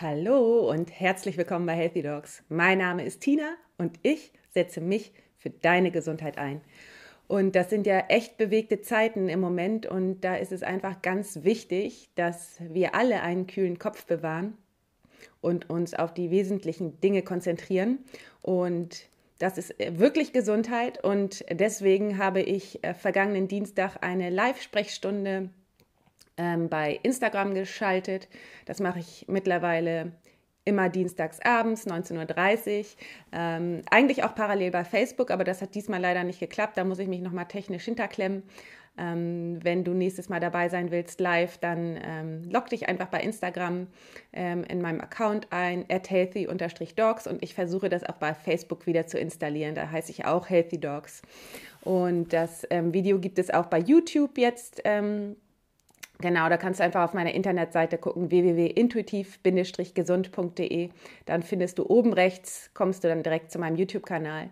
Hallo und herzlich willkommen bei Healthy Dogs. Mein Name ist Tina und ich setze mich für deine Gesundheit ein. Und das sind ja echt bewegte Zeiten im Moment und da ist es einfach ganz wichtig, dass wir alle einen kühlen Kopf bewahren und uns auf die wesentlichen Dinge konzentrieren. Und das ist wirklich Gesundheit und deswegen habe ich äh, vergangenen Dienstag eine Live-Sprechstunde ähm, bei Instagram geschaltet. Das mache ich mittlerweile immer dienstags abends, 19.30 Uhr. Ähm, eigentlich auch parallel bei Facebook, aber das hat diesmal leider nicht geklappt. Da muss ich mich nochmal technisch hinterklemmen. Ähm, wenn du nächstes Mal dabei sein willst, live, dann ähm, log dich einfach bei Instagram ähm, in meinem Account ein, at healthy-dogs und ich versuche das auch bei Facebook wieder zu installieren. Da heiße ich auch Healthy Dogs. Und das ähm, Video gibt es auch bei YouTube jetzt ähm, Genau, da kannst du einfach auf meiner Internetseite gucken, www.intuitiv-gesund.de. Dann findest du oben rechts, kommst du dann direkt zu meinem YouTube-Kanal.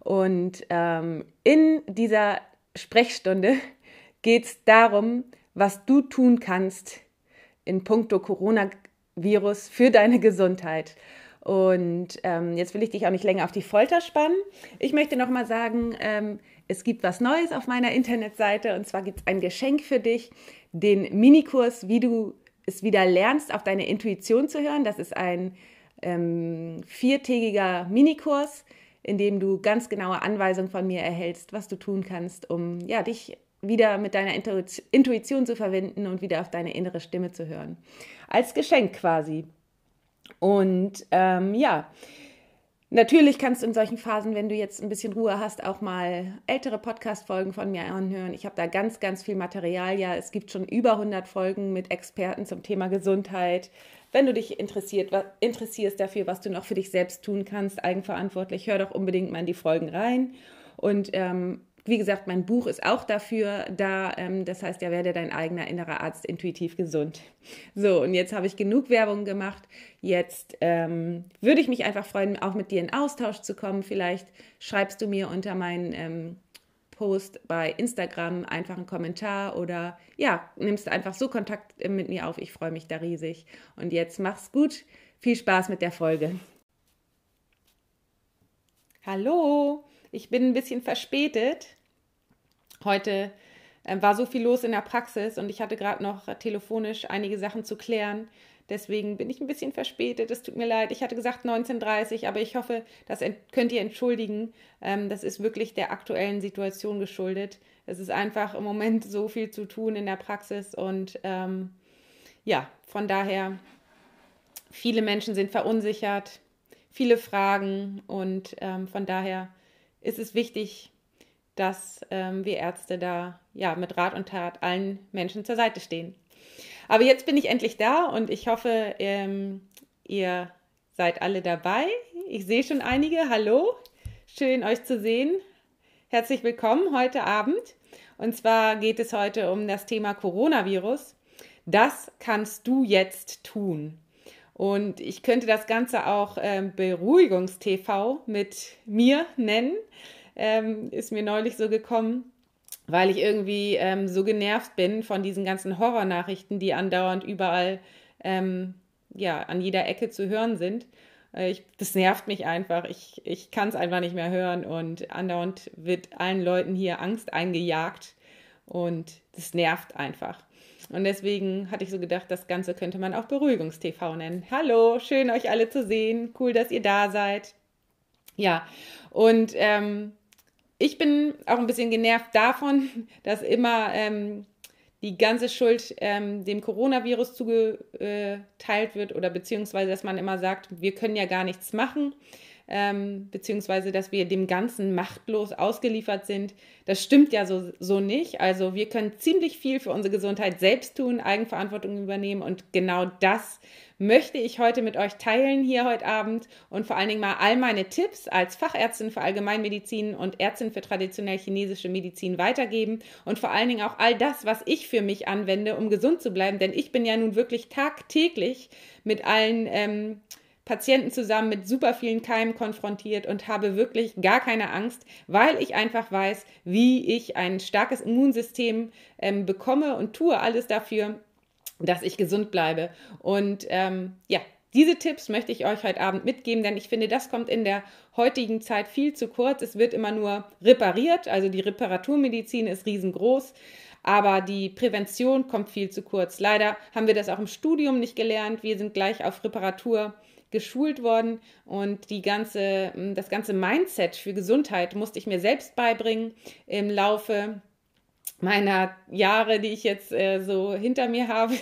Und ähm, in dieser Sprechstunde geht es darum, was du tun kannst in puncto Coronavirus für deine Gesundheit. Und ähm, jetzt will ich dich auch nicht länger auf die Folter spannen. Ich möchte noch mal sagen, ähm, es gibt was Neues auf meiner Internetseite und zwar gibt es ein Geschenk für dich den Minikurs, wie du es wieder lernst, auf deine Intuition zu hören. Das ist ein ähm, viertägiger Minikurs, in dem du ganz genaue Anweisungen von mir erhältst, was du tun kannst, um ja, dich wieder mit deiner Intuition zu verbinden und wieder auf deine innere Stimme zu hören. Als Geschenk quasi. Und ähm, ja, Natürlich kannst du in solchen Phasen, wenn du jetzt ein bisschen Ruhe hast, auch mal ältere Podcast-Folgen von mir anhören. Ich habe da ganz, ganz viel Material. Ja, es gibt schon über 100 Folgen mit Experten zum Thema Gesundheit. Wenn du dich interessiert, interessierst dafür, was du noch für dich selbst tun kannst, eigenverantwortlich, hör doch unbedingt mal in die Folgen rein. Und ähm, wie gesagt, mein Buch ist auch dafür da. Ähm, das heißt, ja, werde dein eigener innerer Arzt intuitiv gesund. So, und jetzt habe ich genug Werbung gemacht. Jetzt ähm, würde ich mich einfach freuen, auch mit dir in Austausch zu kommen. Vielleicht schreibst du mir unter meinen ähm, Post bei Instagram einfach einen Kommentar oder ja, nimmst einfach so Kontakt mit mir auf. Ich freue mich da riesig. Und jetzt mach's gut. Viel Spaß mit der Folge. Hallo, ich bin ein bisschen verspätet. Heute äh, war so viel los in der Praxis und ich hatte gerade noch telefonisch einige Sachen zu klären. Deswegen bin ich ein bisschen verspätet. Es tut mir leid. Ich hatte gesagt 19.30 aber ich hoffe, das könnt ihr entschuldigen. Ähm, das ist wirklich der aktuellen Situation geschuldet. Es ist einfach im Moment so viel zu tun in der Praxis und ähm, ja, von daher, viele Menschen sind verunsichert, viele Fragen und ähm, von daher ist es wichtig, dass ähm, wir Ärzte da ja mit Rat und Tat allen Menschen zur Seite stehen. Aber jetzt bin ich endlich da und ich hoffe, ähm, ihr seid alle dabei. Ich sehe schon einige. Hallo, schön euch zu sehen. Herzlich willkommen heute Abend. Und zwar geht es heute um das Thema Coronavirus. Das kannst du jetzt tun. Und ich könnte das Ganze auch ähm, Beruhigungs-TV mit mir nennen ähm, ist mir neulich so gekommen, weil ich irgendwie ähm, so genervt bin von diesen ganzen Horrornachrichten, die andauernd überall, ähm, ja, an jeder Ecke zu hören sind. Äh, ich, das nervt mich einfach. Ich, ich kann es einfach nicht mehr hören und andauernd wird allen Leuten hier Angst eingejagt und das nervt einfach. Und deswegen hatte ich so gedacht, das Ganze könnte man auch Beruhigungs-TV nennen. Hallo, schön euch alle zu sehen. Cool, dass ihr da seid. Ja, und ähm, ich bin auch ein bisschen genervt davon, dass immer ähm, die ganze Schuld ähm, dem Coronavirus zugeteilt wird oder beziehungsweise, dass man immer sagt, wir können ja gar nichts machen ähm, beziehungsweise dass wir dem Ganzen machtlos ausgeliefert sind. Das stimmt ja so, so nicht. Also wir können ziemlich viel für unsere Gesundheit selbst tun, Eigenverantwortung übernehmen und genau das möchte ich heute mit euch teilen hier heute Abend und vor allen Dingen mal all meine Tipps als Fachärztin für Allgemeinmedizin und Ärztin für traditionell chinesische Medizin weitergeben und vor allen Dingen auch all das, was ich für mich anwende, um gesund zu bleiben, denn ich bin ja nun wirklich tagtäglich mit allen ähm, Patienten zusammen mit super vielen Keimen konfrontiert und habe wirklich gar keine Angst, weil ich einfach weiß, wie ich ein starkes Immunsystem ähm, bekomme und tue alles dafür, dass ich gesund bleibe. Und ähm, ja, Diese Tipps möchte ich euch heute Abend mitgeben, denn ich finde, das kommt in der heutigen Zeit viel zu kurz. Es wird immer nur repariert, also die Reparaturmedizin ist riesengroß, aber die Prävention kommt viel zu kurz. Leider haben wir das auch im Studium nicht gelernt. Wir sind gleich auf Reparatur geschult worden und die ganze, das ganze Mindset für Gesundheit musste ich mir selbst beibringen im Laufe meiner Jahre, die ich jetzt äh, so hinter mir habe.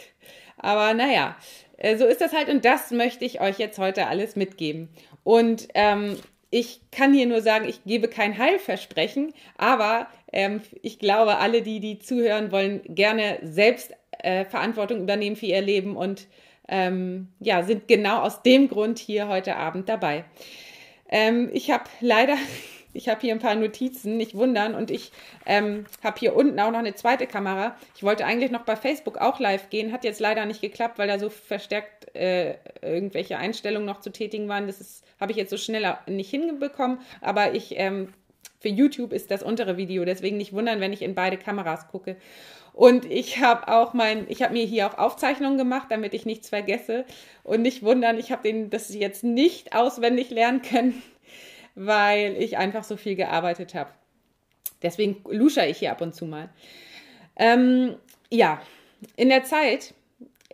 Aber naja, äh, so ist das halt und das möchte ich euch jetzt heute alles mitgeben. Und ähm, ich kann hier nur sagen, ich gebe kein Heilversprechen, aber ähm, ich glaube, alle, die, die zuhören, wollen gerne selbst äh, Verantwortung übernehmen für ihr Leben und ähm, ja, sind genau aus dem Grund hier heute Abend dabei. Ähm, ich habe leider ich habe hier ein paar Notizen, nicht wundern. Und ich ähm, habe hier unten auch noch eine zweite Kamera. Ich wollte eigentlich noch bei Facebook auch live gehen, hat jetzt leider nicht geklappt, weil da so verstärkt äh, irgendwelche Einstellungen noch zu tätigen waren. Das habe ich jetzt so schnell nicht hinbekommen. Aber ich ähm, für YouTube ist das untere Video, deswegen nicht wundern, wenn ich in beide Kameras gucke. Und ich habe auch mein, ich habe mir hier auch Aufzeichnungen gemacht, damit ich nichts vergesse. Und nicht wundern, ich habe den das jetzt nicht auswendig lernen können weil ich einfach so viel gearbeitet habe. Deswegen lusche ich hier ab und zu mal. Ähm, ja, in der Zeit,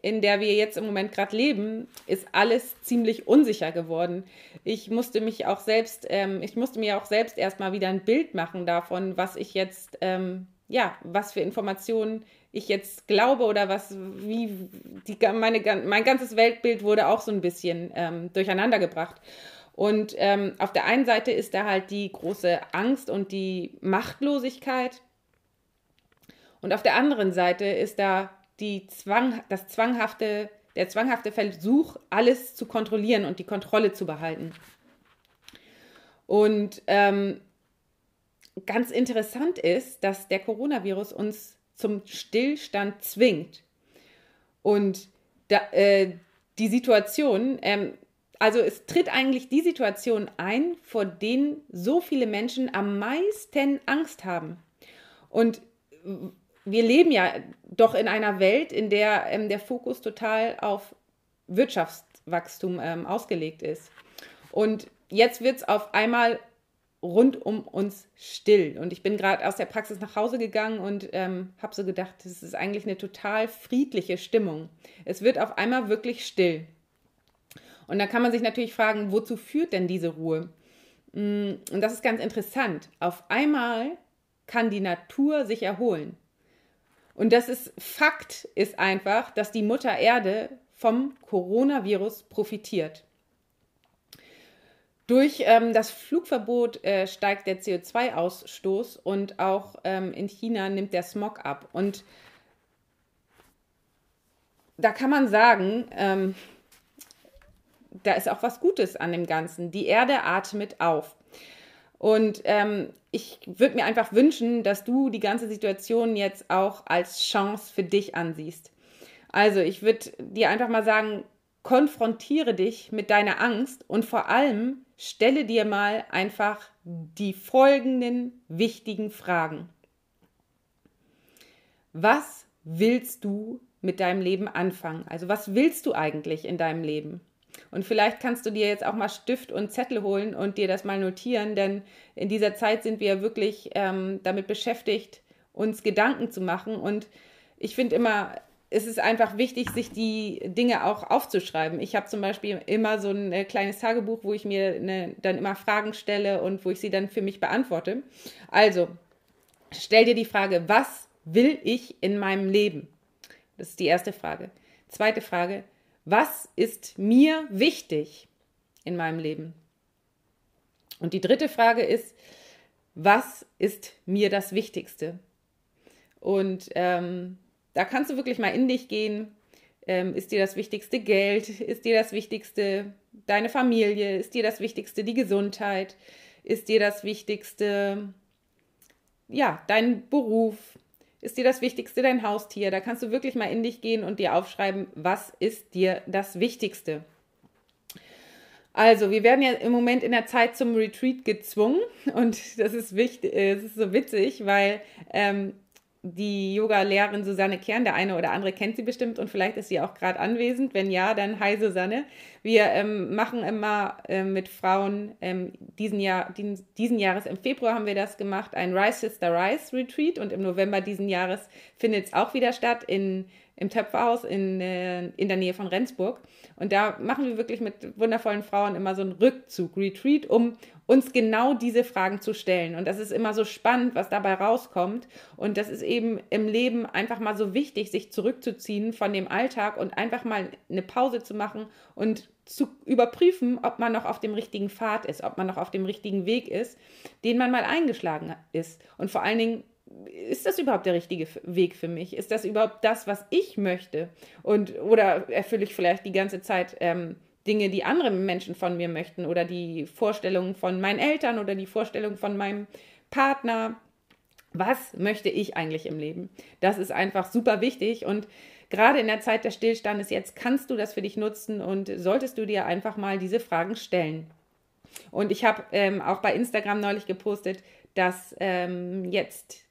in der wir jetzt im Moment gerade leben, ist alles ziemlich unsicher geworden. Ich musste mich auch selbst, ähm, ich musste mir auch selbst erstmal wieder ein Bild machen davon, was ich jetzt, ähm, ja, was für Informationen ich jetzt glaube oder was, wie, die, meine, mein ganzes Weltbild wurde auch so ein bisschen ähm, durcheinander gebracht. Und ähm, auf der einen Seite ist da halt die große Angst und die Machtlosigkeit. Und auf der anderen Seite ist da die Zwang, das zwanghafte, der zwanghafte Versuch, alles zu kontrollieren und die Kontrolle zu behalten. Und ähm, ganz interessant ist, dass der Coronavirus uns zum Stillstand zwingt. Und da, äh, die Situation, ähm, also es tritt eigentlich die Situation ein, vor denen so viele Menschen am meisten Angst haben. Und wir leben ja doch in einer Welt, in der ähm, der Fokus total auf Wirtschaftswachstum ähm, ausgelegt ist. Und jetzt wird es auf einmal rund um uns still. Und ich bin gerade aus der Praxis nach Hause gegangen und ähm, habe so gedacht, das ist eigentlich eine total friedliche Stimmung. Es wird auf einmal wirklich still. Und da kann man sich natürlich fragen, wozu führt denn diese Ruhe? Mm, und das ist ganz interessant. Auf einmal kann die Natur sich erholen. Und das ist Fakt ist einfach, dass die Mutter Erde vom Coronavirus profitiert. Durch ähm, das Flugverbot äh, steigt der CO2-Ausstoß und auch ähm, in China nimmt der Smog ab. Und da kann man sagen, ähm, da ist auch was Gutes an dem Ganzen. Die Erde atmet auf. Und ähm, ich würde mir einfach wünschen, dass du die ganze Situation jetzt auch als Chance für dich ansiehst. Also ich würde dir einfach mal sagen, konfrontiere dich mit deiner Angst und vor allem stelle dir mal einfach die folgenden wichtigen Fragen. Was willst du mit deinem Leben anfangen? Also was willst du eigentlich in deinem Leben? Und vielleicht kannst du dir jetzt auch mal Stift und Zettel holen und dir das mal notieren, denn in dieser Zeit sind wir wirklich ähm, damit beschäftigt, uns Gedanken zu machen. Und ich finde immer, es ist einfach wichtig, sich die Dinge auch aufzuschreiben. Ich habe zum Beispiel immer so ein äh, kleines Tagebuch, wo ich mir eine, dann immer Fragen stelle und wo ich sie dann für mich beantworte. Also, stell dir die Frage, was will ich in meinem Leben? Das ist die erste Frage. Zweite Frage, was ist mir wichtig in meinem Leben? Und die dritte Frage ist, was ist mir das Wichtigste? Und ähm, da kannst du wirklich mal in dich gehen. Ähm, ist dir das Wichtigste Geld? Ist dir das Wichtigste deine Familie? Ist dir das Wichtigste die Gesundheit? Ist dir das Wichtigste ja dein Beruf? ist dir das Wichtigste dein Haustier? Da kannst du wirklich mal in dich gehen und dir aufschreiben, was ist dir das Wichtigste? Also, wir werden ja im Moment in der Zeit zum Retreat gezwungen und das ist wichtig, äh, es ist so witzig, weil ähm, die Yoga-Lehrerin Susanne Kern. Der eine oder andere kennt sie bestimmt und vielleicht ist sie auch gerade anwesend. Wenn ja, dann hi Susanne. Wir ähm, machen immer äh, mit Frauen ähm, diesen, Jahr, diesen, diesen Jahres im Februar haben wir das gemacht, ein Rise Sister Rise Retreat und im November diesen Jahres findet es auch wieder statt in im Töpferhaus in, äh, in der Nähe von Rendsburg. Und da machen wir wirklich mit wundervollen Frauen immer so einen Rückzug, Retreat, um uns genau diese Fragen zu stellen. Und das ist immer so spannend, was dabei rauskommt. Und das ist eben im Leben einfach mal so wichtig, sich zurückzuziehen von dem Alltag und einfach mal eine Pause zu machen und zu überprüfen, ob man noch auf dem richtigen Pfad ist, ob man noch auf dem richtigen Weg ist, den man mal eingeschlagen ist. Und vor allen Dingen, ist das überhaupt der richtige Weg für mich? Ist das überhaupt das, was ich möchte? Und oder erfülle ich vielleicht die ganze Zeit ähm, Dinge, die andere Menschen von mir möchten oder die Vorstellungen von meinen Eltern oder die Vorstellungen von meinem Partner? Was möchte ich eigentlich im Leben? Das ist einfach super wichtig und gerade in der Zeit des Stillstandes jetzt kannst du das für dich nutzen und solltest du dir einfach mal diese Fragen stellen. Und ich habe ähm, auch bei Instagram neulich gepostet, dass ähm, jetzt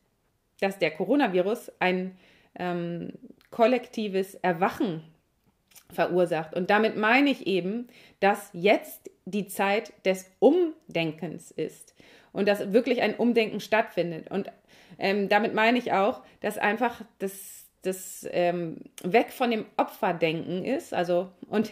dass der Coronavirus ein ähm, kollektives Erwachen verursacht. Und damit meine ich eben, dass jetzt die Zeit des Umdenkens ist und dass wirklich ein Umdenken stattfindet. Und ähm, damit meine ich auch, dass einfach das, das ähm, weg von dem Opferdenken ist, also und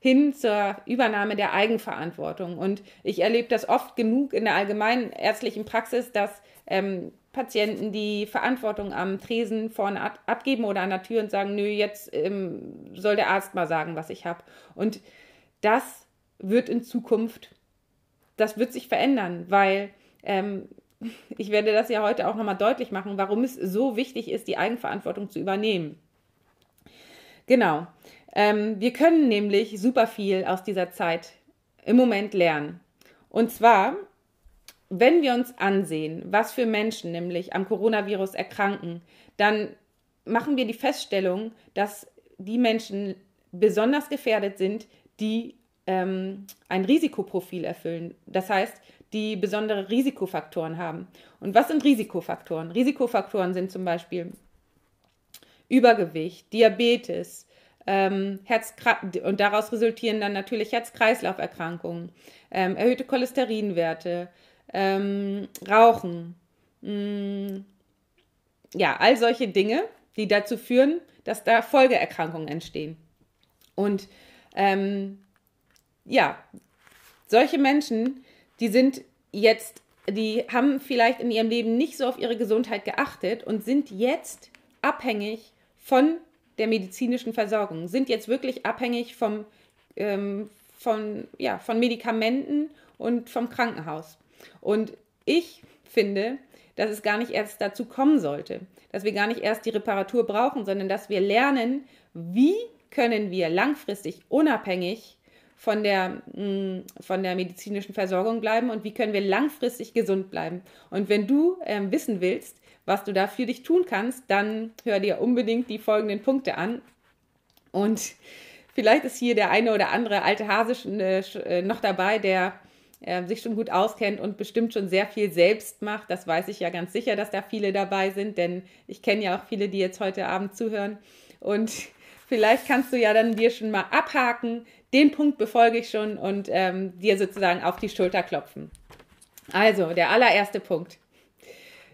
hin zur Übernahme der Eigenverantwortung. Und ich erlebe das oft genug in der allgemeinen ärztlichen Praxis, dass ähm, Patienten die Verantwortung am Tresen vorne ab, abgeben oder an der Tür und sagen, nö, jetzt ähm, soll der Arzt mal sagen, was ich habe. Und das wird in Zukunft, das wird sich verändern, weil ähm, ich werde das ja heute auch nochmal deutlich machen, warum es so wichtig ist, die Eigenverantwortung zu übernehmen. Genau. Ähm, wir können nämlich super viel aus dieser Zeit im Moment lernen. Und zwar wenn wir uns ansehen, was für Menschen nämlich am Coronavirus erkranken, dann machen wir die Feststellung, dass die Menschen besonders gefährdet sind, die ähm, ein Risikoprofil erfüllen. Das heißt, die besondere Risikofaktoren haben. Und was sind Risikofaktoren? Risikofaktoren sind zum Beispiel Übergewicht, Diabetes, ähm, Herz und daraus resultieren dann natürlich Herz-Kreislauf-Erkrankungen, ähm, erhöhte Cholesterinwerte, ähm, Rauchen, mh, mm, ja, all solche Dinge, die dazu führen, dass da Folgeerkrankungen entstehen. Und ähm, ja, solche Menschen, die sind jetzt, die haben vielleicht in ihrem Leben nicht so auf ihre Gesundheit geachtet und sind jetzt abhängig von der medizinischen Versorgung, sind jetzt wirklich abhängig vom, ähm, von, ja, von Medikamenten und vom Krankenhaus. Und ich finde, dass es gar nicht erst dazu kommen sollte, dass wir gar nicht erst die Reparatur brauchen, sondern dass wir lernen, wie können wir langfristig unabhängig von der, mm, von der medizinischen Versorgung bleiben und wie können wir langfristig gesund bleiben. Und wenn du ähm, wissen willst, was du da für dich tun kannst, dann hör dir unbedingt die folgenden Punkte an. Und vielleicht ist hier der eine oder andere alte Hase äh, noch dabei, der äh, sich schon gut auskennt und bestimmt schon sehr viel selbst macht. Das weiß ich ja ganz sicher, dass da viele dabei sind, denn ich kenne ja auch viele, die jetzt heute Abend zuhören. Und vielleicht kannst du ja dann dir schon mal abhaken, den Punkt befolge ich schon und ähm, dir sozusagen auf die Schulter klopfen. Also, der allererste Punkt.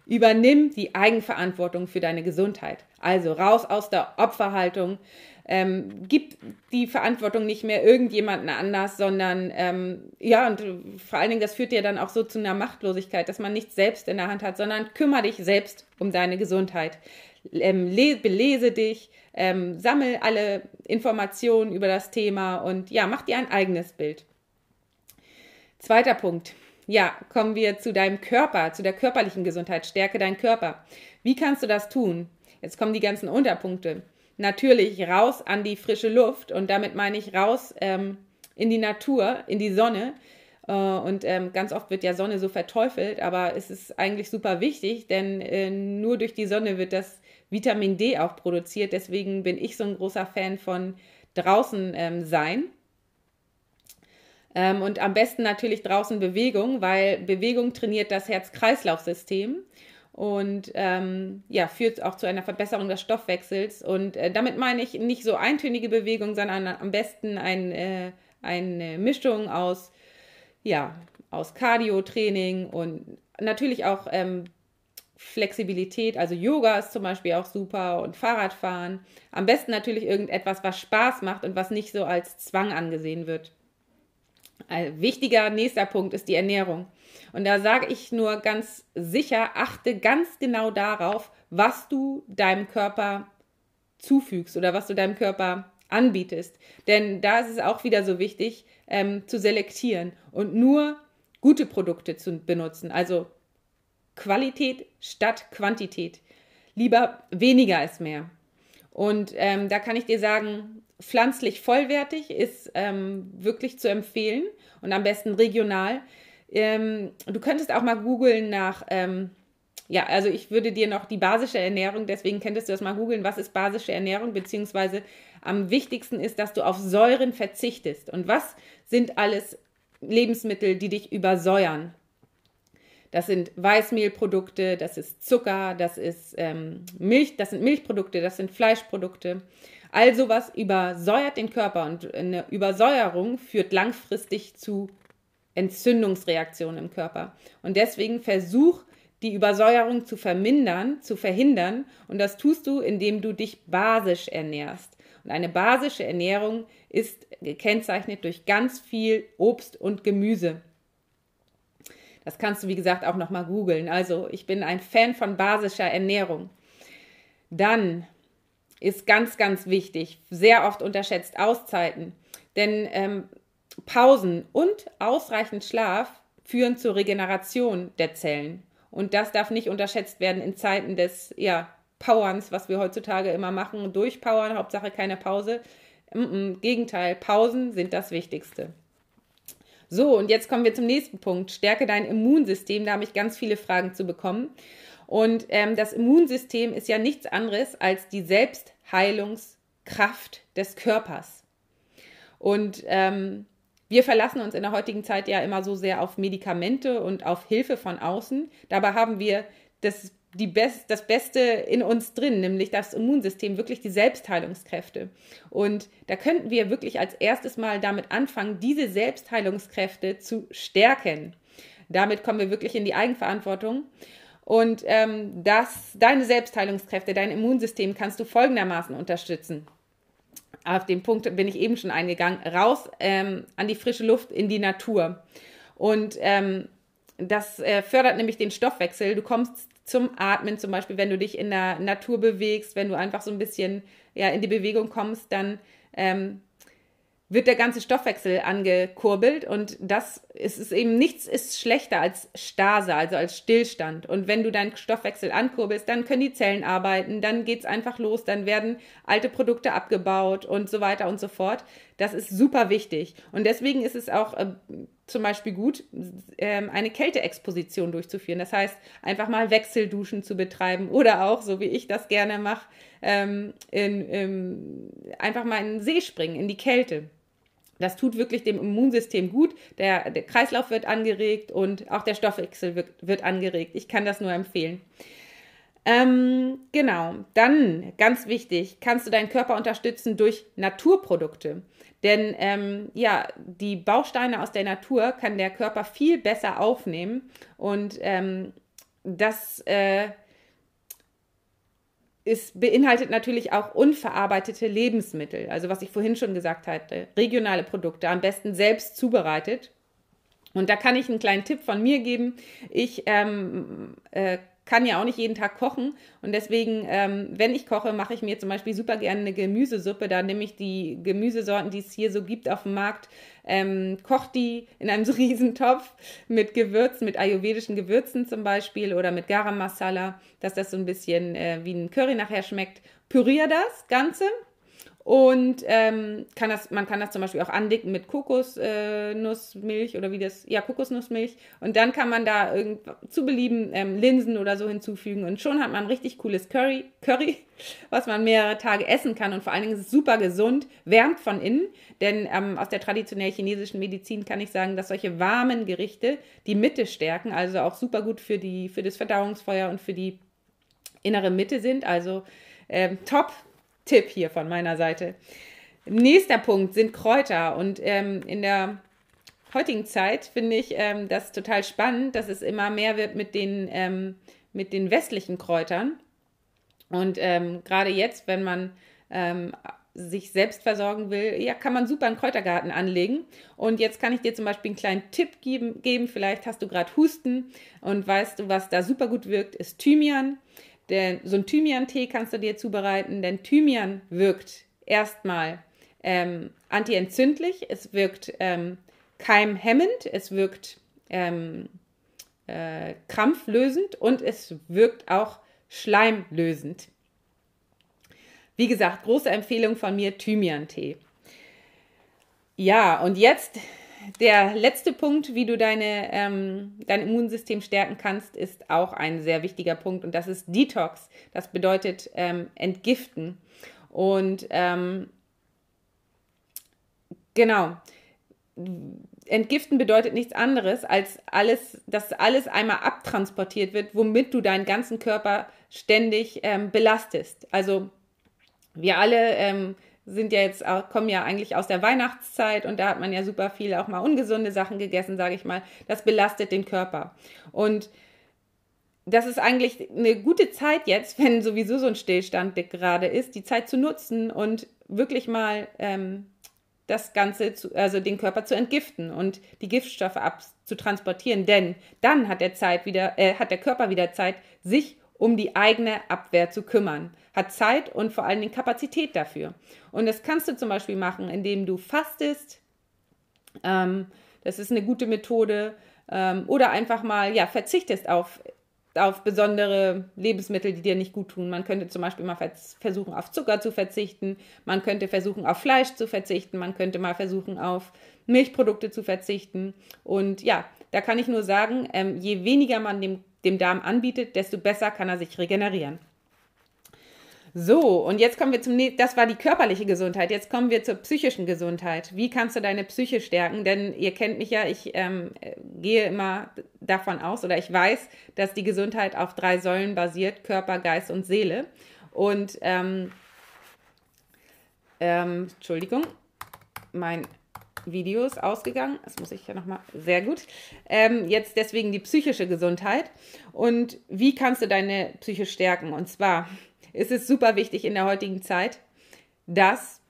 Übernimm die Eigenverantwortung für deine Gesundheit. Also raus aus der Opferhaltung, ähm, gibt die Verantwortung nicht mehr irgendjemanden anders, sondern ähm, ja, und vor allen Dingen, das führt ja dann auch so zu einer Machtlosigkeit, dass man nichts selbst in der Hand hat, sondern kümmere dich selbst um deine Gesundheit. Ähm, belese dich, ähm, sammel alle Informationen über das Thema und ja, mach dir ein eigenes Bild. Zweiter Punkt. Ja, kommen wir zu deinem Körper, zu der körperlichen Gesundheit. Stärke deinen Körper. Wie kannst du das tun? Jetzt kommen die ganzen Unterpunkte natürlich raus an die frische Luft und damit meine ich raus ähm, in die Natur, in die Sonne. Äh, und ähm, ganz oft wird ja Sonne so verteufelt, aber es ist eigentlich super wichtig, denn äh, nur durch die Sonne wird das Vitamin D auch produziert. Deswegen bin ich so ein großer Fan von draußen ähm, sein. Ähm, und am besten natürlich draußen Bewegung, weil Bewegung trainiert das Herz-Kreislauf-System. Und ähm, ja, führt auch zu einer Verbesserung des Stoffwechsels. Und äh, damit meine ich nicht so eintönige Bewegungen, sondern am besten ein, äh, eine Mischung aus, ja, aus Cardio-Training und natürlich auch ähm, Flexibilität. Also Yoga ist zum Beispiel auch super und Fahrradfahren. Am besten natürlich irgendetwas, was Spaß macht und was nicht so als Zwang angesehen wird. Ein wichtiger nächster Punkt ist die Ernährung. Und da sage ich nur ganz sicher, achte ganz genau darauf, was du deinem Körper zufügst oder was du deinem Körper anbietest. Denn da ist es auch wieder so wichtig, ähm, zu selektieren und nur gute Produkte zu benutzen. Also Qualität statt Quantität. Lieber weniger ist mehr. Und ähm, da kann ich dir sagen, pflanzlich vollwertig ist ähm, wirklich zu empfehlen und am besten regional. Ähm, du könntest auch mal googeln nach, ähm, ja, also ich würde dir noch die basische Ernährung, deswegen könntest du das mal googeln, was ist basische Ernährung, beziehungsweise am wichtigsten ist, dass du auf Säuren verzichtest. Und was sind alles Lebensmittel, die dich übersäuern? Das sind Weißmehlprodukte, das ist Zucker, das ist ähm, Milch, das sind Milchprodukte, das sind Fleischprodukte. All sowas übersäuert den Körper und eine Übersäuerung führt langfristig zu Entzündungsreaktionen im Körper. Und deswegen versuch die Übersäuerung zu vermindern, zu verhindern. Und das tust du, indem du dich basisch ernährst. Und eine basische Ernährung ist gekennzeichnet durch ganz viel Obst und Gemüse. Das kannst du, wie gesagt, auch nochmal googeln. Also ich bin ein Fan von basischer Ernährung. Dann ist ganz, ganz wichtig, sehr oft unterschätzt Auszeiten. Denn ähm, Pausen und ausreichend Schlaf führen zur Regeneration der Zellen. Und das darf nicht unterschätzt werden in Zeiten des ja, Powerns, was wir heutzutage immer machen. Durchpowern, Hauptsache keine Pause. Im Gegenteil, Pausen sind das Wichtigste. So, und jetzt kommen wir zum nächsten Punkt. Stärke dein Immunsystem. Da habe ich ganz viele Fragen zu bekommen. Und ähm, das Immunsystem ist ja nichts anderes als die Selbstheilungskraft des Körpers. Und ähm, wir verlassen uns in der heutigen Zeit ja immer so sehr auf Medikamente und auf Hilfe von außen. Dabei haben wir das die Best, das Beste in uns drin, nämlich das Immunsystem, wirklich die Selbstheilungskräfte. Und da könnten wir wirklich als erstes mal damit anfangen, diese Selbstheilungskräfte zu stärken. Damit kommen wir wirklich in die Eigenverantwortung. Und ähm, das, deine Selbstheilungskräfte, dein Immunsystem kannst du folgendermaßen unterstützen. Auf den Punkt bin ich eben schon eingegangen. Raus ähm, an die frische Luft, in die Natur. Und ähm, das äh, fördert nämlich den Stoffwechsel. Du kommst zum Atmen, zum Beispiel, wenn du dich in der Natur bewegst, wenn du einfach so ein bisschen ja, in die Bewegung kommst, dann ähm, wird der ganze Stoffwechsel angekurbelt und das ist, ist eben nichts ist schlechter als Stase, also als Stillstand. Und wenn du deinen Stoffwechsel ankurbelst, dann können die Zellen arbeiten, dann geht es einfach los, dann werden alte Produkte abgebaut und so weiter und so fort. Das ist super wichtig. Und deswegen ist es auch äh, zum Beispiel gut, ähm, eine Kälteexposition durchzuführen. Das heißt, einfach mal Wechselduschen zu betreiben oder auch, so wie ich das gerne mache, ähm, in, in, einfach mal in den See springen, in die Kälte. Das tut wirklich dem Immunsystem gut. Der, der Kreislauf wird angeregt und auch der Stoffwechsel wird, wird angeregt. Ich kann das nur empfehlen. Ähm, genau, dann ganz wichtig, kannst du deinen Körper unterstützen durch Naturprodukte. Denn ähm, ja, die Bausteine aus der Natur kann der Körper viel besser aufnehmen und ähm, das äh, ist, beinhaltet natürlich auch unverarbeitete Lebensmittel. Also was ich vorhin schon gesagt hatte, regionale Produkte, am besten selbst zubereitet. Und da kann ich einen kleinen Tipp von mir geben. Ich ähm, äh, kann ja auch nicht jeden Tag kochen und deswegen, ähm, wenn ich koche, mache ich mir zum Beispiel super gerne eine Gemüsesuppe. Da nehme ich die Gemüsesorten, die es hier so gibt auf dem Markt, ähm, koche die in einem so riesen mit Gewürzen, mit ayurvedischen Gewürzen zum Beispiel oder mit Garam Masala, dass das so ein bisschen äh, wie ein Curry nachher schmeckt. Püriere das Ganze Und ähm, kann das, man kann das zum Beispiel auch andicken mit Kokosnussmilch äh, oder wie das, ja, Kokosnussmilch. Und dann kann man da zu belieben ähm, Linsen oder so hinzufügen. Und schon hat man richtig cooles Curry, Curry, was man mehrere Tage essen kann. Und vor allen Dingen ist es super gesund, wärmt von innen. Denn ähm, aus der traditionell chinesischen Medizin kann ich sagen, dass solche warmen Gerichte die Mitte stärken, also auch super gut für, die, für das Verdauungsfeuer und für die innere Mitte sind. Also ähm, top Tipp hier von meiner Seite. Nächster Punkt sind Kräuter. Und ähm, in der heutigen Zeit finde ich ähm, das total spannend, dass es immer mehr wird mit den, ähm, mit den westlichen Kräutern. Und ähm, gerade jetzt, wenn man ähm, sich selbst versorgen will, ja, kann man super einen Kräutergarten anlegen. Und jetzt kann ich dir zum Beispiel einen kleinen Tipp geben. geben. Vielleicht hast du gerade Husten und weißt du, was da super gut wirkt, ist Thymian. Denn so ein Thymian-Tee kannst du dir zubereiten, denn Thymian wirkt erstmal ähm, antientzündlich, es wirkt ähm, keimhemmend, es wirkt ähm, äh, krampflösend und es wirkt auch schleimlösend. Wie gesagt, große Empfehlung von mir, Thymian-Tee. Ja, und jetzt der letzte Punkt, wie du deine, ähm, dein Immunsystem stärken kannst, ist auch ein sehr wichtiger Punkt und das ist Detox. Das bedeutet ähm, entgiften. Und ähm, genau, entgiften bedeutet nichts anderes, als alles, dass alles einmal abtransportiert wird, womit du deinen ganzen Körper ständig ähm, belastest. Also wir alle ähm, sind ja jetzt auch, kommen ja eigentlich aus der Weihnachtszeit und da hat man ja super viel auch mal ungesunde Sachen gegessen, sage ich mal. Das belastet den Körper. Und das ist eigentlich eine gute Zeit jetzt, wenn sowieso so ein Stillstand gerade ist, die Zeit zu nutzen und wirklich mal ähm, das Ganze, zu, also den Körper zu entgiften und die Giftstoffe abzutransportieren. Denn dann hat der Zeit wieder, äh, hat der Körper wieder Zeit, sich um die eigene Abwehr zu kümmern, hat Zeit und vor allen Dingen Kapazität dafür. Und das kannst du zum Beispiel machen, indem du fastest. Ähm, das ist eine gute Methode. Ähm, oder einfach mal ja, verzichtest auf, auf besondere Lebensmittel, die dir nicht gut tun. Man könnte zum Beispiel mal versuchen, auf Zucker zu verzichten. Man könnte versuchen, auf Fleisch zu verzichten. Man könnte mal versuchen, auf Milchprodukte zu verzichten. Und ja, da kann ich nur sagen, ähm, je weniger man dem dem Darm anbietet, desto besser kann er sich regenerieren. So, und jetzt kommen wir zum nächsten. Das war die körperliche Gesundheit. Jetzt kommen wir zur psychischen Gesundheit. Wie kannst du deine Psyche stärken? Denn ihr kennt mich ja, ich ähm, gehe immer davon aus oder ich weiß, dass die Gesundheit auf drei Säulen basiert: Körper, Geist und Seele. Und ähm, ähm, Entschuldigung, mein Videos ausgegangen. Das muss ich ja nochmal. Sehr gut. Ähm, jetzt deswegen die psychische Gesundheit. Und wie kannst du deine Psyche stärken? Und zwar ist es super wichtig in der heutigen Zeit, dass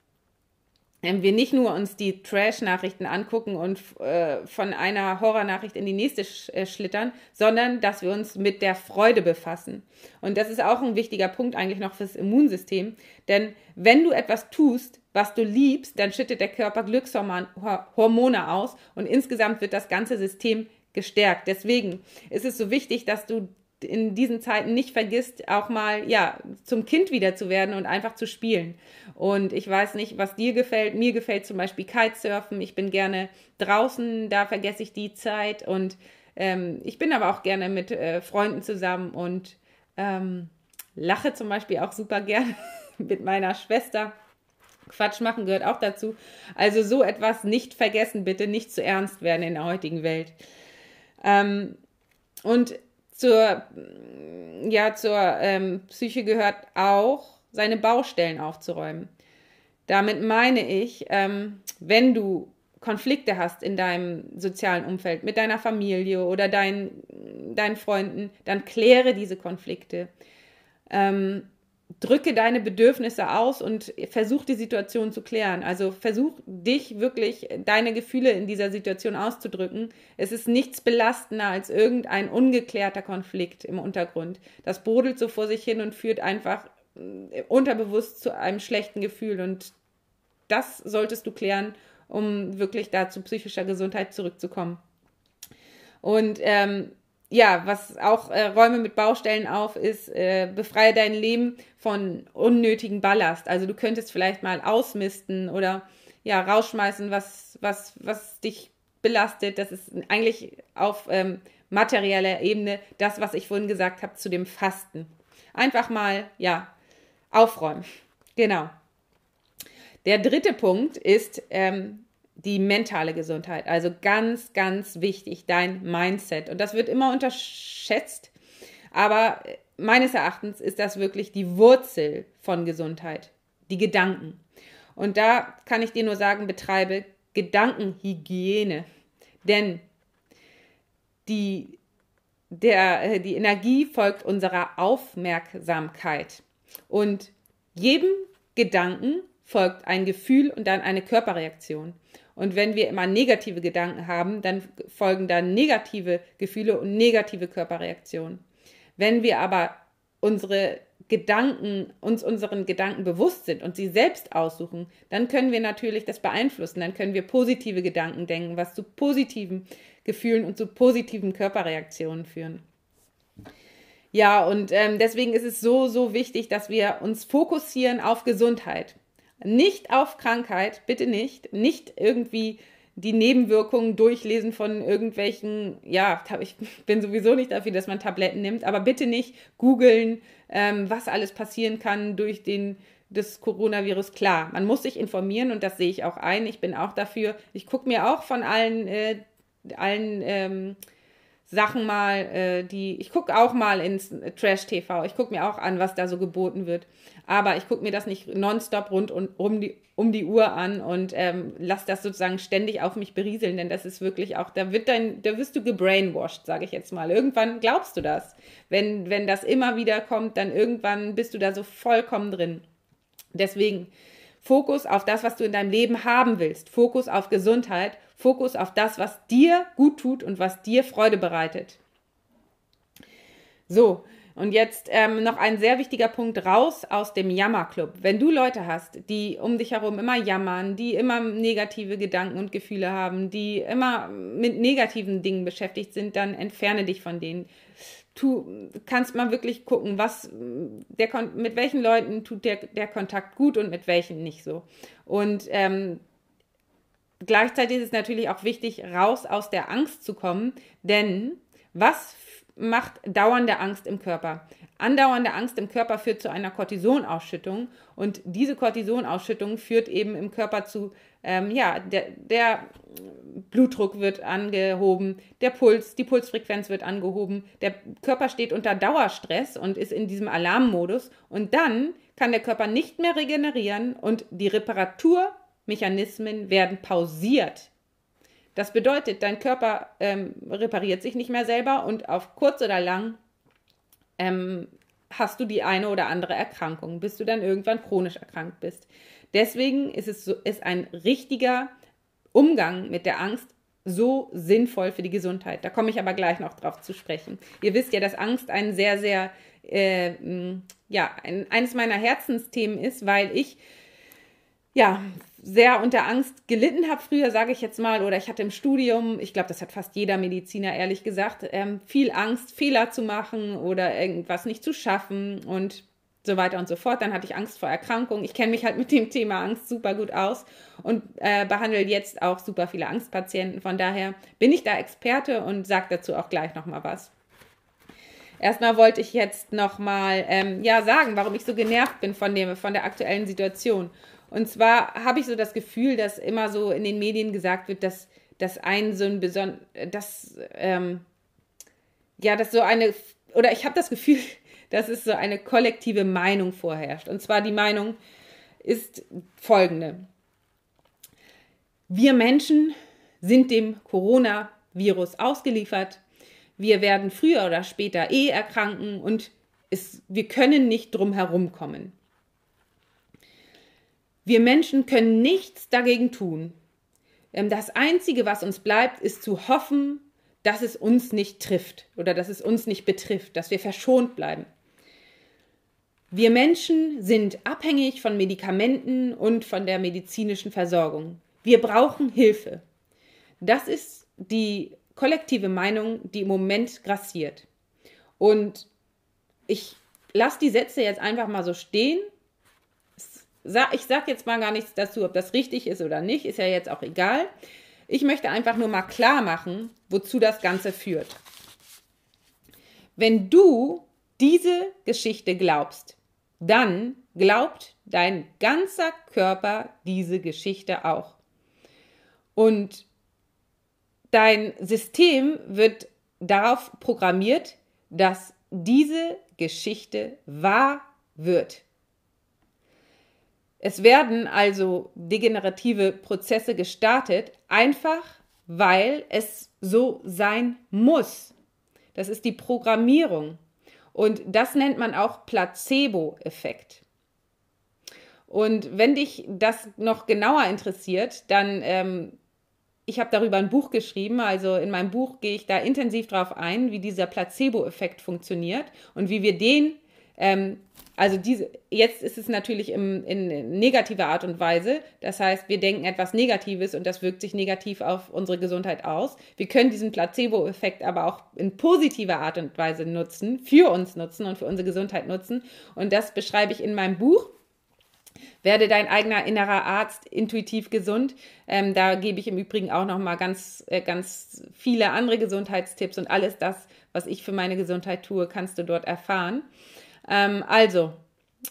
ähm, wir nicht nur uns die Trash-Nachrichten angucken und äh, von einer Horror-Nachricht in die nächste sch äh, schlittern, sondern dass wir uns mit der Freude befassen. Und das ist auch ein wichtiger Punkt eigentlich noch fürs Immunsystem, denn wenn du etwas tust, was du liebst, dann schüttet der Körper Glückshormone aus und insgesamt wird das ganze System gestärkt. Deswegen ist es so wichtig, dass du in diesen Zeiten nicht vergisst, auch mal ja zum Kind wieder zu werden und einfach zu spielen. Und ich weiß nicht, was dir gefällt. Mir gefällt zum Beispiel Kitesurfen. Ich bin gerne draußen, da vergesse ich die Zeit. Und ähm, ich bin aber auch gerne mit äh, Freunden zusammen und ähm, lache zum Beispiel auch super gerne mit meiner Schwester. Quatsch machen gehört auch dazu. Also so etwas nicht vergessen, bitte nicht zu ernst werden in der heutigen Welt. Ähm, und zur, ja, zur ähm, Psyche gehört auch, seine Baustellen aufzuräumen. Damit meine ich, ähm, wenn du Konflikte hast in deinem sozialen Umfeld mit deiner Familie oder dein, deinen Freunden, dann kläre diese Konflikte. Ähm, drücke deine Bedürfnisse aus und versuch die Situation zu klären. Also versuch dich wirklich, deine Gefühle in dieser Situation auszudrücken. Es ist nichts belastender als irgendein ungeklärter Konflikt im Untergrund. Das brodelt so vor sich hin und führt einfach äh, unterbewusst zu einem schlechten Gefühl. Und das solltest du klären, um wirklich da zu psychischer Gesundheit zurückzukommen. Und ähm, ja, was auch äh, Räume mit Baustellen auf ist, äh, befreie dein Leben von unnötigen Ballast. Also du könntest vielleicht mal ausmisten oder ja, rausschmeißen, was, was, was dich belastet. Das ist eigentlich auf ähm, materieller Ebene das, was ich vorhin gesagt habe zu dem Fasten. Einfach mal, ja, aufräumen. Genau. Der dritte Punkt ist ähm, die mentale Gesundheit. Also ganz, ganz wichtig, dein Mindset. Und das wird immer unterschätzt, aber meines Erachtens ist das wirklich die Wurzel von Gesundheit, die Gedanken. Und da kann ich dir nur sagen, betreibe Gedankenhygiene. Denn die, der, die Energie folgt unserer Aufmerksamkeit. Und jedem Gedanken folgt ein Gefühl und dann eine Körperreaktion. Und wenn wir immer negative Gedanken haben, dann folgen dann negative Gefühle und negative Körperreaktionen. Wenn wir aber unsere Gedanken, uns unseren Gedanken bewusst sind und sie selbst aussuchen, dann können wir natürlich das beeinflussen. Dann können wir positive Gedanken denken, was zu positiven Gefühlen und zu positiven Körperreaktionen führen. Ja, und ähm, deswegen ist es so, so wichtig, dass wir uns fokussieren auf Gesundheit. Nicht auf Krankheit, bitte nicht. Nicht irgendwie die Nebenwirkungen durchlesen von irgendwelchen, ja, ich bin sowieso nicht dafür, dass man Tabletten nimmt, aber bitte nicht googeln, ähm, was alles passieren kann durch den, das Coronavirus. Klar, man muss sich informieren und das sehe ich auch ein. Ich bin auch dafür. Ich gucke mir auch von allen, äh, allen ähm, Sachen mal, äh, die, ich gucke auch mal ins Trash-TV, ich gucke mir auch an, was da so geboten wird. Aber ich gucke mir das nicht nonstop rund und um die, um die Uhr an und ähm, lass das sozusagen ständig auf mich berieseln, denn das ist wirklich auch, da wird dein, da wirst du gebrainwashed, sage ich jetzt mal. Irgendwann glaubst du das. Wenn, wenn das immer wieder kommt, dann irgendwann bist du da so vollkommen drin. Deswegen Fokus auf das, was du in deinem Leben haben willst. Fokus auf Gesundheit Fokus auf das, was dir gut tut und was dir Freude bereitet. So, und jetzt ähm, noch ein sehr wichtiger Punkt raus aus dem Jammerclub. Wenn du Leute hast, die um dich herum immer jammern, die immer negative Gedanken und Gefühle haben, die immer mit negativen Dingen beschäftigt sind, dann entferne dich von denen. Du kannst mal wirklich gucken, was der, mit welchen Leuten tut der, der Kontakt gut und mit welchen nicht so. Und ähm, gleichzeitig ist es natürlich auch wichtig, raus aus der Angst zu kommen, denn was macht dauernde Angst im Körper? Andauernde Angst im Körper führt zu einer Cortisonausschüttung und diese Cortisonausschüttung führt eben im Körper zu, ähm, ja, der, der Blutdruck wird angehoben, der Puls, die Pulsfrequenz wird angehoben, der Körper steht unter Dauerstress und ist in diesem Alarmmodus und dann kann der Körper nicht mehr regenerieren und die Reparatur Mechanismen werden pausiert. Das bedeutet, dein Körper ähm, repariert sich nicht mehr selber und auf kurz oder lang ähm, hast du die eine oder andere Erkrankung, bis du dann irgendwann chronisch erkrankt bist. Deswegen ist es so, ist ein richtiger Umgang mit der Angst so sinnvoll für die Gesundheit. Da komme ich aber gleich noch drauf zu sprechen. Ihr wisst ja, dass Angst ein sehr, sehr, äh, ja, ein, eines meiner Herzensthemen ist, weil ich ja, sehr unter Angst gelitten habe früher, sage ich jetzt mal, oder ich hatte im Studium, ich glaube, das hat fast jeder Mediziner ehrlich gesagt, ähm, viel Angst, Fehler zu machen oder irgendwas nicht zu schaffen und so weiter und so fort. Dann hatte ich Angst vor Erkrankungen. Ich kenne mich halt mit dem Thema Angst super gut aus und äh, behandle jetzt auch super viele Angstpatienten. Von daher bin ich da Experte und sage dazu auch gleich nochmal was. Erstmal wollte ich jetzt nochmal ähm, ja, sagen, warum ich so genervt bin von, dem, von der aktuellen Situation. Und zwar habe ich so das Gefühl, dass immer so in den Medien gesagt wird, dass, dass ein so ein besonders, dass, ähm, ja, dass so eine, oder ich habe das Gefühl, dass es so eine kollektive Meinung vorherrscht. Und zwar die Meinung ist folgende. Wir Menschen sind dem Coronavirus ausgeliefert. Wir werden früher oder später eh erkranken und es, wir können nicht drum herum kommen. Wir Menschen können nichts dagegen tun. Ähm, das Einzige, was uns bleibt, ist zu hoffen, dass es uns nicht trifft oder dass es uns nicht betrifft, dass wir verschont bleiben. Wir Menschen sind abhängig von Medikamenten und von der medizinischen Versorgung. Wir brauchen Hilfe. Das ist die kollektive Meinung, die im Moment grassiert. Und ich lasse die Sätze jetzt einfach mal so stehen. Ich sage jetzt mal gar nichts dazu, ob das richtig ist oder nicht, ist ja jetzt auch egal. Ich möchte einfach nur mal klar machen, wozu das Ganze führt. Wenn du diese Geschichte glaubst, dann glaubt dein ganzer Körper diese Geschichte auch. Und dein System wird darauf programmiert, dass diese Geschichte wahr wird. Es werden also degenerative Prozesse gestartet, einfach weil es so sein muss. Das ist die Programmierung. Und das nennt man auch Placebo-Effekt. Und wenn dich das noch genauer interessiert, dann, ähm, ich habe darüber ein Buch geschrieben, also in meinem Buch gehe ich da intensiv drauf ein, wie dieser Placebo-Effekt funktioniert und wie wir den ähm, also diese, jetzt ist es natürlich im, in negativer Art und Weise. Das heißt, wir denken etwas Negatives und das wirkt sich negativ auf unsere Gesundheit aus. Wir können diesen Placebo-Effekt aber auch in positiver Art und Weise nutzen, für uns nutzen und für unsere Gesundheit nutzen. Und das beschreibe ich in meinem Buch. Werde dein eigener innerer Arzt intuitiv gesund. Ähm, da gebe ich im Übrigen auch noch mal ganz, äh, ganz viele andere Gesundheitstipps und alles das, was ich für meine Gesundheit tue, kannst du dort erfahren. Ähm, also,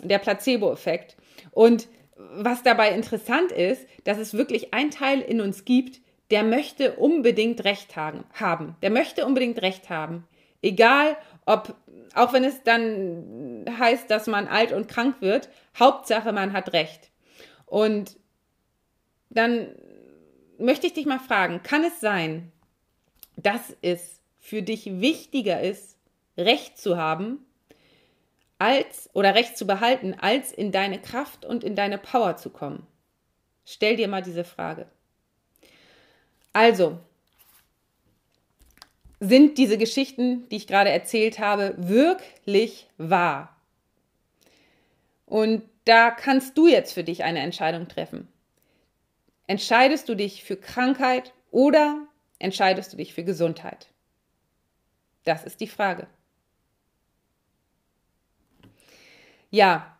der Placebo-Effekt. Und was dabei interessant ist, dass es wirklich ein Teil in uns gibt, der möchte unbedingt Recht haben. Der möchte unbedingt Recht haben. Egal, ob, auch wenn es dann heißt, dass man alt und krank wird, Hauptsache, man hat Recht. Und dann möchte ich dich mal fragen, kann es sein, dass es für dich wichtiger ist, Recht zu haben, als oder Recht zu behalten, als in deine Kraft und in deine Power zu kommen? Stell dir mal diese Frage. Also, sind diese Geschichten, die ich gerade erzählt habe, wirklich wahr? Und da kannst du jetzt für dich eine Entscheidung treffen. Entscheidest du dich für Krankheit oder entscheidest du dich für Gesundheit? Das ist die Frage. Ja,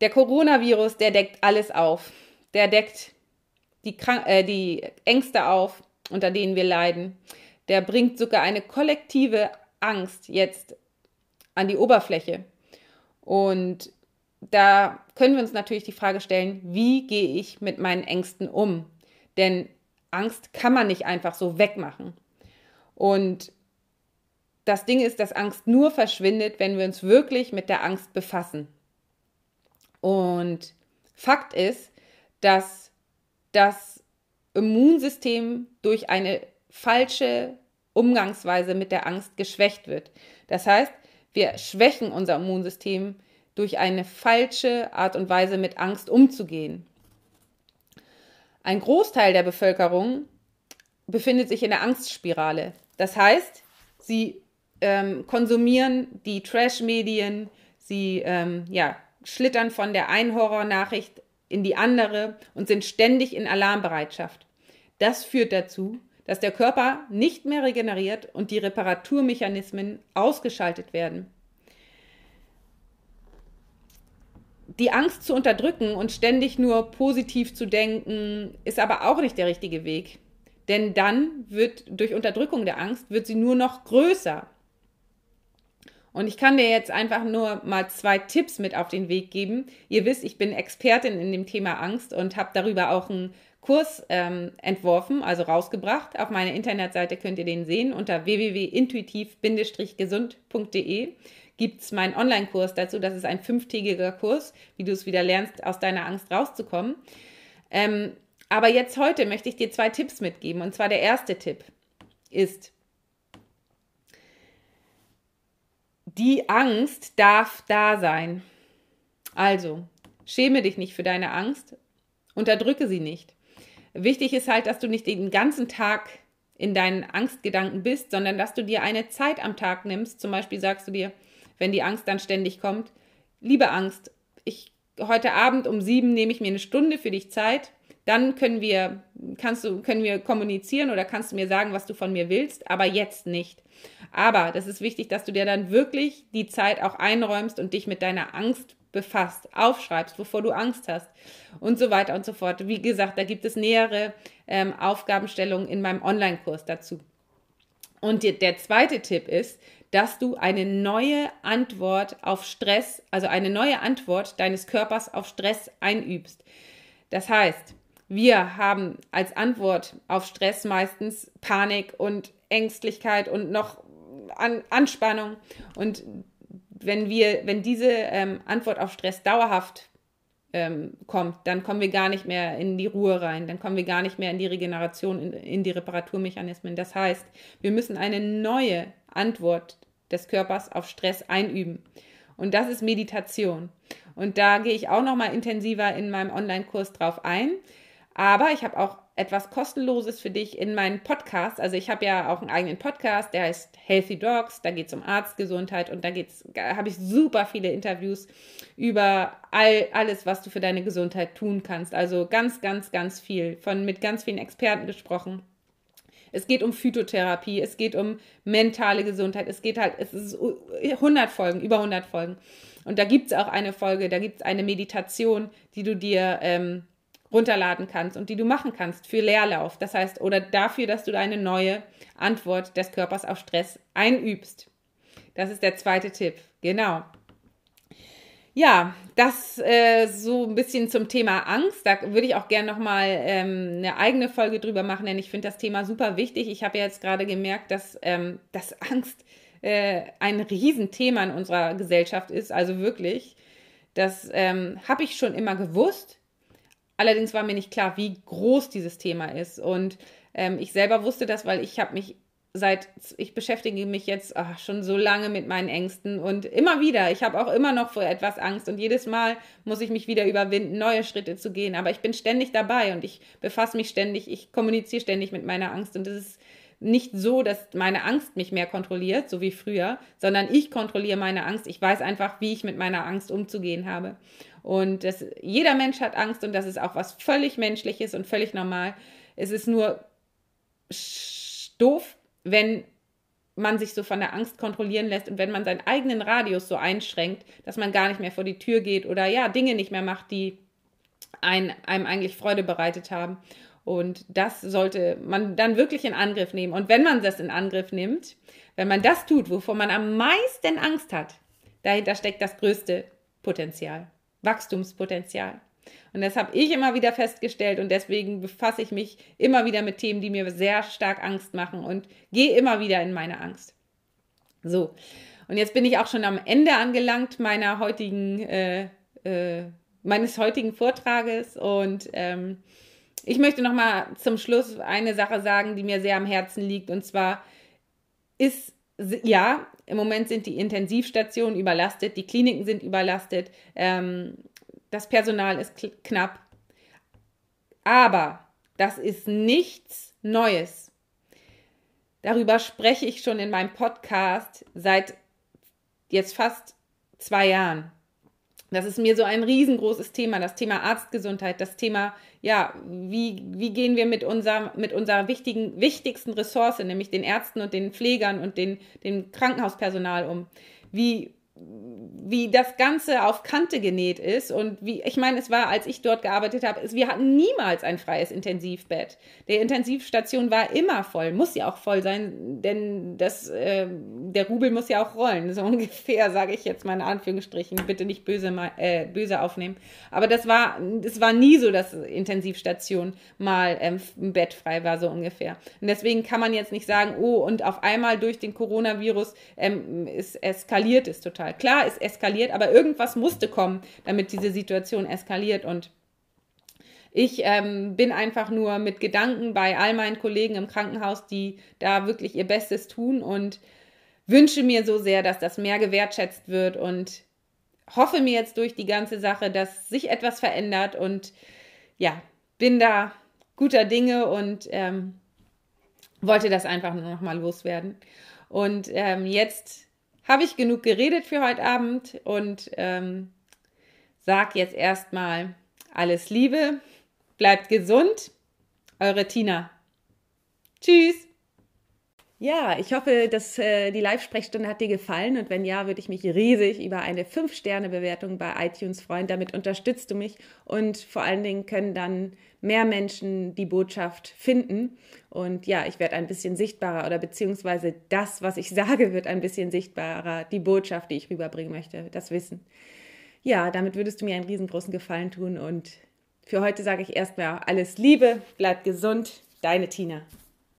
der Coronavirus, der deckt alles auf. Der deckt die, Krank äh, die Ängste auf, unter denen wir leiden. Der bringt sogar eine kollektive Angst jetzt an die Oberfläche. Und da können wir uns natürlich die Frage stellen, wie gehe ich mit meinen Ängsten um? Denn Angst kann man nicht einfach so wegmachen. Und das Ding ist, dass Angst nur verschwindet, wenn wir uns wirklich mit der Angst befassen. Und Fakt ist, dass das Immunsystem durch eine falsche Umgangsweise mit der Angst geschwächt wird. Das heißt, wir schwächen unser Immunsystem durch eine falsche Art und Weise mit Angst umzugehen. Ein Großteil der Bevölkerung befindet sich in der Angstspirale. Das heißt, sie ähm, konsumieren die Trash-Medien, sie ähm, ja, schlittern von der einen Horrornachricht in die andere und sind ständig in Alarmbereitschaft. Das führt dazu, dass der Körper nicht mehr regeneriert und die Reparaturmechanismen ausgeschaltet werden. Die Angst zu unterdrücken und ständig nur positiv zu denken, ist aber auch nicht der richtige Weg. Denn dann wird durch Unterdrückung der Angst wird sie nur noch größer. Und ich kann dir jetzt einfach nur mal zwei Tipps mit auf den Weg geben. Ihr wisst, ich bin Expertin in dem Thema Angst und habe darüber auch einen Kurs ähm, entworfen, also rausgebracht. Auf meiner Internetseite könnt ihr den sehen unter www.intuitiv-gesund.de gibt es meinen Online-Kurs dazu. Das ist ein fünftägiger Kurs, wie du es wieder lernst, aus deiner Angst rauszukommen. Ähm, aber jetzt heute möchte ich dir zwei Tipps mitgeben. Und zwar der erste Tipp ist, die Angst darf da sein. Also, schäme dich nicht für deine Angst, unterdrücke sie nicht. Wichtig ist halt, dass du nicht den ganzen Tag in deinen Angstgedanken bist, sondern dass du dir eine Zeit am Tag nimmst. Zum Beispiel sagst du dir, wenn die Angst dann ständig kommt, liebe Angst, ich heute Abend um sieben nehme ich mir eine Stunde für dich Zeit, Dann können wir, kannst du, können wir kommunizieren oder kannst du mir sagen, was du von mir willst, aber jetzt nicht. Aber das ist wichtig, dass du dir dann wirklich die Zeit auch einräumst und dich mit deiner Angst befasst, aufschreibst, wovor du Angst hast und so weiter und so fort. Wie gesagt, da gibt es nähere ähm, Aufgabenstellungen in meinem Online-Kurs dazu. Und die, der zweite Tipp ist, dass du eine neue Antwort auf Stress, also eine neue Antwort deines Körpers auf Stress einübst. Das heißt, wir haben als Antwort auf Stress meistens Panik und Ängstlichkeit und noch An Anspannung. Und wenn wir, wenn diese ähm, Antwort auf Stress dauerhaft ähm, kommt, dann kommen wir gar nicht mehr in die Ruhe rein, dann kommen wir gar nicht mehr in die Regeneration, in, in die Reparaturmechanismen. Das heißt, wir müssen eine neue Antwort des Körpers auf Stress einüben. Und das ist Meditation. Und da gehe ich auch noch mal intensiver in meinem Online-Kurs drauf ein. Aber ich habe auch etwas Kostenloses für dich in meinen Podcast. Also ich habe ja auch einen eigenen Podcast, der heißt Healthy Dogs. Da geht es um Arztgesundheit und da habe ich super viele Interviews über all, alles, was du für deine Gesundheit tun kannst. Also ganz, ganz, ganz viel. Von mit ganz vielen Experten gesprochen. Es geht um Phytotherapie, es geht um mentale Gesundheit, es geht halt, es ist 100 Folgen, über 100 Folgen. Und da gibt es auch eine Folge, da gibt es eine Meditation, die du dir ähm, runterladen kannst und die du machen kannst für Leerlauf. Das heißt, oder dafür, dass du eine neue Antwort des Körpers auf Stress einübst. Das ist der zweite Tipp. Genau. Ja, das äh, so ein bisschen zum Thema Angst. Da würde ich auch gerne nochmal ähm, eine eigene Folge drüber machen, denn ich finde das Thema super wichtig. Ich habe ja jetzt gerade gemerkt, dass, ähm, dass Angst äh, ein Riesenthema in unserer Gesellschaft ist. Also wirklich, das ähm, habe ich schon immer gewusst. Allerdings war mir nicht klar, wie groß dieses Thema ist. Und ähm, ich selber wusste das, weil ich habe mich seit, ich beschäftige mich jetzt ach, schon so lange mit meinen Ängsten und immer wieder, ich habe auch immer noch vor etwas Angst und jedes Mal muss ich mich wieder überwinden, neue Schritte zu gehen. Aber ich bin ständig dabei und ich befasse mich ständig, ich kommuniziere ständig mit meiner Angst und es ist nicht so, dass meine Angst mich mehr kontrolliert, so wie früher, sondern ich kontrolliere meine Angst. Ich weiß einfach, wie ich mit meiner Angst umzugehen habe. Und das, jeder Mensch hat Angst und das ist auch was völlig Menschliches und völlig normal. Es ist nur doof, wenn man sich so von der Angst kontrollieren lässt und wenn man seinen eigenen Radius so einschränkt, dass man gar nicht mehr vor die Tür geht oder ja, Dinge nicht mehr macht, die ein, einem eigentlich Freude bereitet haben. Und das sollte man dann wirklich in Angriff nehmen. Und wenn man das in Angriff nimmt, wenn man das tut, wovor man am meisten Angst hat, dahinter steckt das größte Potenzial. Wachstumspotenzial. Und das habe ich immer wieder festgestellt und deswegen befasse ich mich immer wieder mit Themen, die mir sehr stark Angst machen und gehe immer wieder in meine Angst. So, und jetzt bin ich auch schon am Ende angelangt meiner heutigen, äh, äh, meines heutigen Vortrages und ähm, ich möchte noch mal zum Schluss eine Sache sagen, die mir sehr am Herzen liegt und zwar ist ja, im Moment sind die Intensivstationen überlastet, die Kliniken sind überlastet, ähm, das Personal ist knapp. Aber das ist nichts Neues. Darüber spreche ich schon in meinem Podcast seit jetzt fast zwei Jahren. Das ist mir so ein riesengroßes Thema, das Thema Arztgesundheit, das Thema, ja, wie, wie gehen wir mit, unser, mit unserer wichtigen, wichtigsten Ressource, nämlich den Ärzten und den Pflegern und den, dem Krankenhauspersonal um? Wie, wie das Ganze auf Kante genäht ist und wie, ich meine, es war, als ich dort gearbeitet habe, es, wir hatten niemals ein freies Intensivbett. Der Intensivstation war immer voll, muss ja auch voll sein, denn das, äh, der Rubel muss ja auch rollen, so ungefähr, sage ich jetzt mal in Anführungsstrichen, bitte nicht böse, äh, böse aufnehmen. Aber das war, es war nie so, dass Intensivstation mal ähm, ein Bett frei war, so ungefähr. Und deswegen kann man jetzt nicht sagen, oh, und auf einmal durch den Coronavirus ähm, ist eskaliert es total. Klar, es eskaliert, aber irgendwas musste kommen, damit diese Situation eskaliert. Und ich ähm, bin einfach nur mit Gedanken bei all meinen Kollegen im Krankenhaus, die da wirklich ihr Bestes tun und wünsche mir so sehr, dass das mehr gewertschätzt wird und hoffe mir jetzt durch die ganze Sache, dass sich etwas verändert und ja, bin da guter Dinge und ähm, wollte das einfach nur noch mal loswerden. Und ähm, jetzt habe ich genug geredet für heute Abend und ähm, sag jetzt erstmal alles Liebe bleibt gesund. Eure Tina. Tschüss. Ja, ich hoffe, dass äh, die Live-Sprechstunde hat dir gefallen und wenn ja, würde ich mich riesig über eine 5-Sterne-Bewertung bei iTunes freuen. Damit unterstützt du mich und vor allen Dingen können dann mehr Menschen die Botschaft finden. Und ja, ich werde ein bisschen sichtbarer oder beziehungsweise das, was ich sage, wird ein bisschen sichtbarer. Die Botschaft, die ich rüberbringen möchte, das Wissen. Ja, damit würdest du mir einen riesengroßen Gefallen tun und für heute sage ich erstmal alles Liebe, bleib gesund, deine Tina.